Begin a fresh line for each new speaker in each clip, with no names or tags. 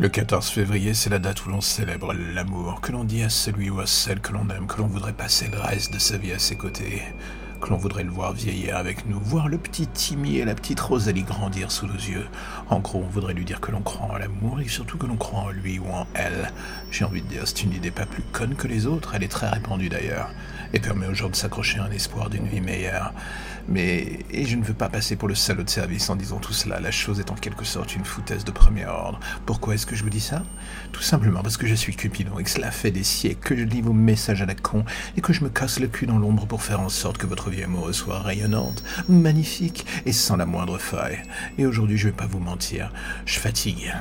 Le 14 février, c'est la date où l'on célèbre l'amour, que l'on dit à celui ou à celle que l'on aime, que l'on voudrait passer le reste de sa vie à ses côtés, que l'on voudrait le voir vieillir avec nous, voir le petit Timmy et la petite Rosalie grandir sous nos yeux. En gros, on voudrait lui dire que l'on croit en l'amour et surtout que l'on croit en lui ou en elle. J'ai envie de dire, c'est une idée pas plus conne que les autres, elle est très répandue d'ailleurs, et permet aux gens de s'accrocher à un espoir d'une vie meilleure. Mais, et je ne veux pas passer pour le salaud de service en disant tout cela, la chose est en quelque sorte une foutaise de premier ordre. Pourquoi est-ce que je vous dis ça? Tout simplement parce que je suis Cupidon et que cela fait des siècles que je lis vos messages à la con et que je me casse le cul dans l'ombre pour faire en sorte que votre vie soit rayonnante, magnifique et sans la moindre faille. Et aujourd'hui, je vais pas vous mentir, je fatigue.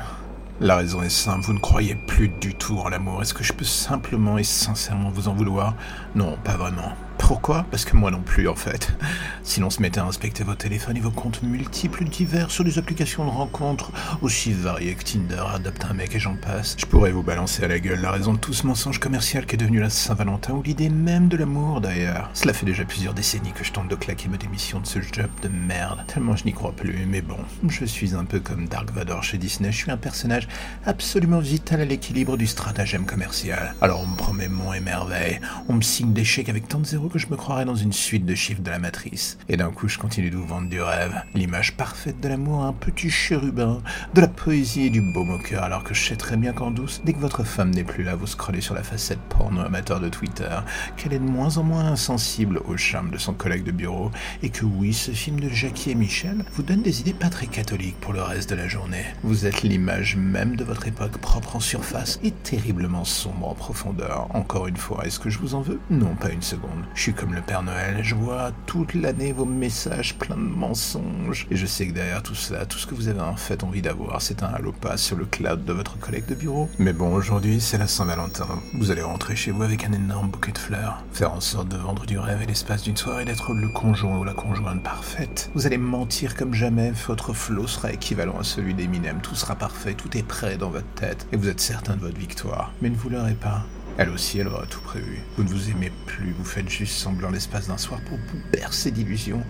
La raison est simple, vous ne croyez plus du tout en l'amour. Est-ce que je peux simplement et sincèrement vous en vouloir? Non, pas vraiment. Pourquoi? Parce que moi non plus, en fait. Si l'on se mettait à inspecter vos téléphones et vos comptes multiples divers sur des applications de rencontres aussi variées que Tinder, Adopte un mec et j'en passe, je pourrais vous balancer à la gueule la raison de tout ce mensonge commercial qui est devenu la Saint-Valentin ou l'idée même de l'amour d'ailleurs. Cela fait déjà plusieurs décennies que je tente de claquer ma démission de ce job de merde, tellement je n'y crois plus, mais bon, je suis un peu comme Dark Vador chez Disney, je suis un personnage absolument vital à l'équilibre du stratagème commercial. Alors on me promet mon et on me signe des chèques avec tant de zéros que je me croirais dans une suite de chiffres de la matrice. Et d'un coup, je continue de vous vendre du rêve, l'image parfaite de l'amour, un petit chérubin, de la poésie et du beau au cœur, alors que je sais très bien qu'en douce, dès que votre femme n'est plus là, vous scrollez sur la facette porno amateur de Twitter, qu'elle est de moins en moins insensible au charme de son collègue de bureau, et que oui, ce film de Jackie et Michel vous donne des idées pas très catholiques pour le reste de la journée. Vous êtes l'image même de votre époque propre en surface et terriblement sombre en profondeur. Encore une fois, est-ce que je vous en veux? Non, pas une seconde. Je suis comme le Père Noël, je vois toute l'année vos messages pleins de mensonges. Et je sais que derrière tout cela, tout ce que vous avez en fait envie d'avoir, c'est un halopas sur le cloud de votre collègue de bureau. Mais bon, aujourd'hui, c'est la Saint-Valentin. Vous allez rentrer chez vous avec un énorme bouquet de fleurs. Faire en sorte de vendre du rêve et l'espace d'une soirée d'être le conjoint ou la conjointe parfaite. Vous allez mentir comme jamais, votre flot sera équivalent à celui d'Eminem. Tout sera parfait, tout est prêt dans votre tête. Et vous êtes certain de votre victoire. Mais ne vous leurrez pas. Elle aussi, elle aura tout prévu. Vous ne vous aimez plus, vous faites juste semblant l'espace d'un soir pour vous bercer d'illusions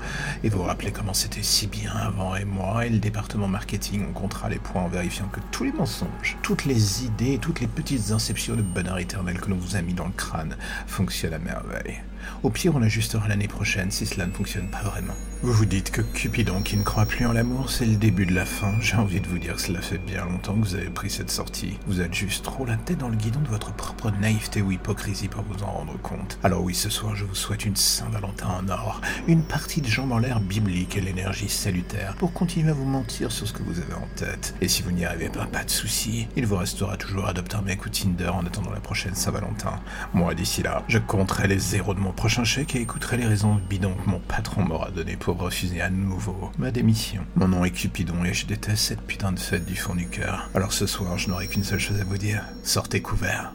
et vous rappelez comment c'était si bien avant et moi et le département marketing on comptera les points en vérifiant que tous les mensonges, toutes les idées, toutes les petites inceptions de bonheur éternel que l'on vous a mis dans le crâne fonctionnent à merveille. Au pire, on ajustera l'année prochaine si cela ne fonctionne pas vraiment. Vous vous dites que Cupidon qui ne croit plus en l'amour, c'est le début de la fin. J'ai envie de vous dire que cela fait bien longtemps que vous avez pris cette sortie. Vous êtes juste trop la tête dans le guidon de votre propre naïveté ou hypocrisie pour vous en rendre compte. Alors oui, ce soir, je vous souhaite une Saint-Valentin en or, une partie de jambes en l'air biblique et l'énergie salutaire pour continuer à vous mentir sur ce que vous avez en tête. Et si vous n'y arrivez pas, pas de souci. Il vous restera toujours Adopte un mec ou Tinder en attendant la prochaine Saint-Valentin. Moi, d'ici là, je compterai les zéros de mon prochain chèque et écouterai les raisons bidons que mon patron m'aura donné pour refuser à nouveau ma démission. Mon nom est Cupidon et je déteste cette putain de fête du fond du cœur. Alors ce soir, je n'aurai qu'une seule chose à vous dire. Sortez couvert.